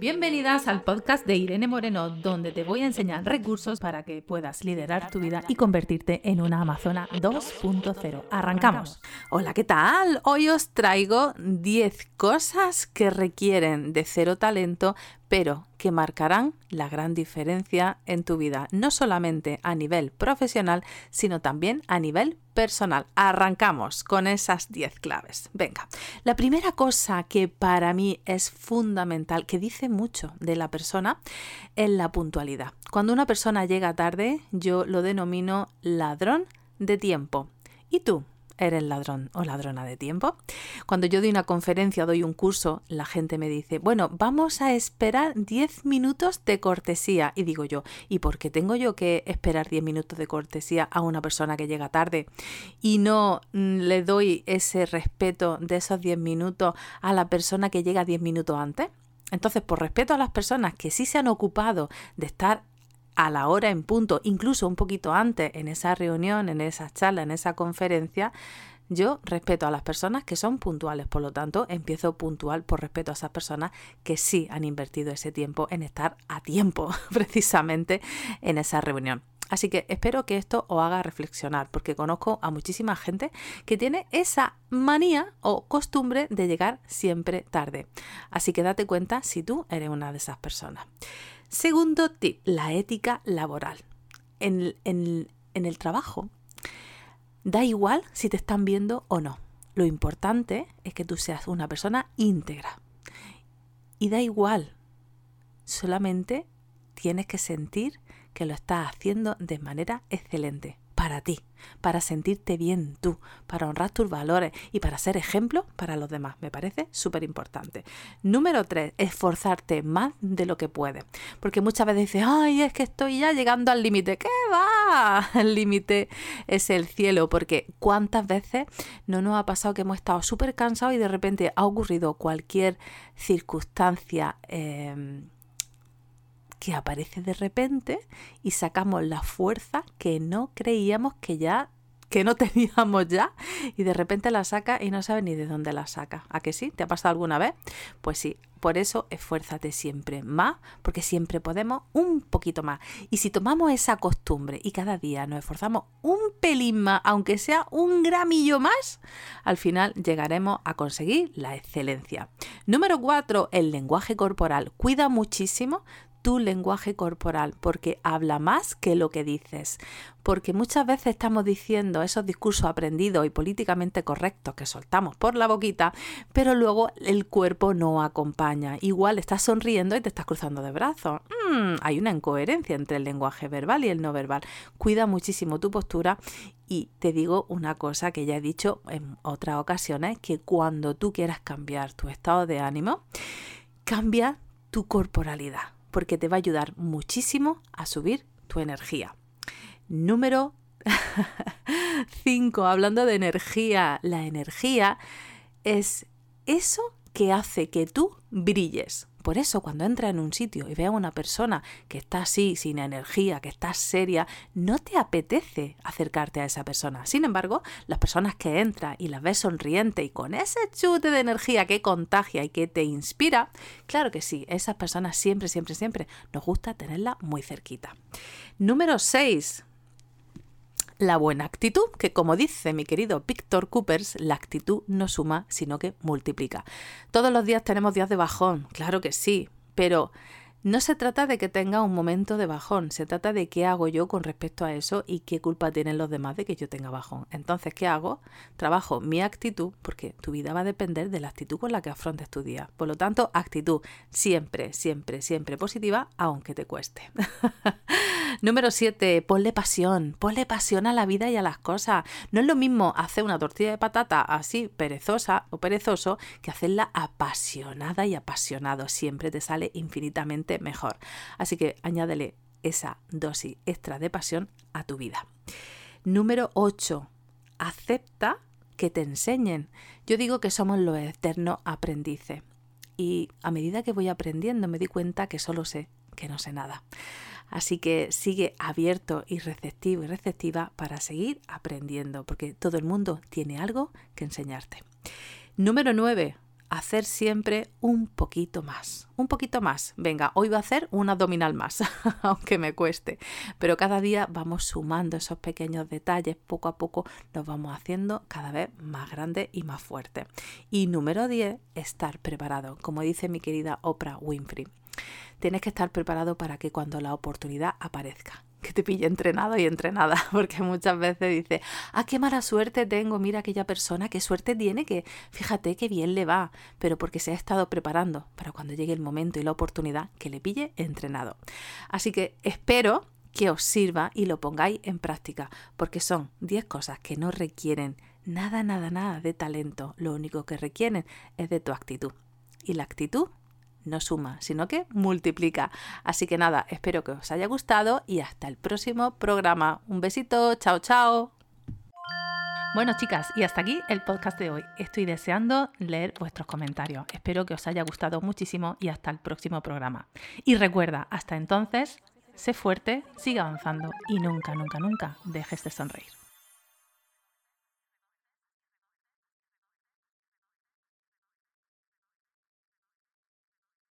Bienvenidas al podcast de Irene Moreno, donde te voy a enseñar recursos para que puedas liderar tu vida y convertirte en una Amazona 2.0. Arrancamos. Hola, ¿qué tal? Hoy os traigo 10 cosas que requieren de cero talento, pero que marcarán la gran diferencia en tu vida, no solamente a nivel profesional, sino también a nivel personal. Arrancamos con esas 10 claves. Venga, la primera cosa que para mí es fundamental, que dice mucho de la persona, es la puntualidad. Cuando una persona llega tarde, yo lo denomino ladrón de tiempo. ¿Y tú? Eres ladrón o ladrona de tiempo. Cuando yo doy una conferencia doy un curso, la gente me dice, bueno, vamos a esperar 10 minutos de cortesía. Y digo yo, ¿y por qué tengo yo que esperar 10 minutos de cortesía a una persona que llega tarde y no mm, le doy ese respeto de esos 10 minutos a la persona que llega 10 minutos antes? Entonces, por respeto a las personas que sí se han ocupado de estar a la hora en punto, incluso un poquito antes en esa reunión, en esa charla, en esa conferencia, yo respeto a las personas que son puntuales, por lo tanto, empiezo puntual por respeto a esas personas que sí han invertido ese tiempo en estar a tiempo, precisamente en esa reunión. Así que espero que esto os haga reflexionar, porque conozco a muchísima gente que tiene esa manía o costumbre de llegar siempre tarde. Así que date cuenta si tú eres una de esas personas. Segundo tip, la ética laboral. En, el trabajo, da igual si te están viendo o no. Lo importante es que tú seas una persona íntegra. Y da igual, solamente tienes que sentir que lo estás haciendo de manera excelente para ti, para sentirte bien tú, para honrar tus valores y para ser ejemplo para los demás. Me parece súper importante. Número tres, esforzarte más de lo que puedes. Porque muchas veces dices, ay, es que estoy ya llegando al límite. ¿Qué va? El límite es el cielo. Porque cuántas veces no nos ha pasado que hemos estado súper cansados y de repente ha ocurrido cualquier circunstancia. Eh, que aparece de repente y sacamos la fuerza que no creíamos que ya que no teníamos ya y de repente la saca y no sabe ni de dónde la saca. ¿A que sí? ¿Te ha pasado alguna vez? Pues sí, por eso esfuérzate siempre más, porque siempre podemos un poquito más. Y si tomamos esa costumbre y cada día nos esforzamos un pelín más, aunque sea un gramillo más, al final llegaremos a conseguir la excelencia. Número cuatro, el lenguaje corporal. Cuida muchísimo tu lenguaje corporal, porque habla más que lo que dices. Porque muchas veces estamos diciendo esos discursos aprendidos y políticamente correctos que soltamos por la boquita, pero luego el cuerpo no acompaña. Igual estás sonriendo y te estás cruzando de brazos. Mm, hay una incoherencia entre el lenguaje verbal y el no verbal. Cuida muchísimo tu postura y te digo una cosa que ya he dicho en otras ocasiones, que cuando tú quieras cambiar tu estado de ánimo, cambia tu corporalidad porque te va a ayudar muchísimo a subir tu energía. Número 5. Hablando de energía, la energía es eso que hace que tú brilles. Por eso cuando entras en un sitio y veas a una persona que está así, sin energía, que está seria, no te apetece acercarte a esa persona. Sin embargo, las personas que entran y las ves sonriente y con ese chute de energía que contagia y que te inspira, claro que sí, esas personas siempre, siempre, siempre nos gusta tenerla muy cerquita. Número 6 la buena actitud, que como dice mi querido Víctor Coopers, la actitud no suma, sino que multiplica. Todos los días tenemos días de bajón, claro que sí, pero no se trata de que tenga un momento de bajón, se trata de qué hago yo con respecto a eso y qué culpa tienen los demás de que yo tenga bajón. Entonces, ¿qué hago? Trabajo mi actitud, porque tu vida va a depender de la actitud con la que afrontes tu día. Por lo tanto, actitud siempre, siempre, siempre positiva, aunque te cueste. Número 7, ponle pasión, ponle pasión a la vida y a las cosas. No es lo mismo hacer una tortilla de patata así perezosa o perezoso que hacerla apasionada y apasionado. Siempre te sale infinitamente mejor. Así que añádele esa dosis extra de pasión a tu vida. Número 8, acepta que te enseñen. Yo digo que somos los eternos aprendices. Y a medida que voy aprendiendo me di cuenta que solo sé que no sé nada. Así que sigue abierto y receptivo y receptiva para seguir aprendiendo, porque todo el mundo tiene algo que enseñarte. Número 9. hacer siempre un poquito más, un poquito más. Venga, hoy voy a hacer un abdominal más, aunque me cueste, pero cada día vamos sumando esos pequeños detalles, poco a poco nos vamos haciendo cada vez más grande y más fuerte. Y número 10, estar preparado, como dice mi querida Oprah Winfrey. Tienes que estar preparado para que cuando la oportunidad aparezca, que te pille entrenado y entrenada, porque muchas veces dice, ah, qué mala suerte tengo, mira aquella persona, qué suerte tiene, que fíjate qué bien le va, pero porque se ha estado preparando para cuando llegue el momento y la oportunidad que le pille entrenado. Así que espero que os sirva y lo pongáis en práctica, porque son 10 cosas que no requieren nada, nada, nada de talento, lo único que requieren es de tu actitud. Y la actitud no suma, sino que multiplica. Así que nada, espero que os haya gustado y hasta el próximo programa. Un besito, chao, chao. Bueno, chicas, y hasta aquí el podcast de hoy. Estoy deseando leer vuestros comentarios. Espero que os haya gustado muchísimo y hasta el próximo programa. Y recuerda, hasta entonces, sé fuerte, sigue avanzando y nunca, nunca, nunca dejes de sonreír.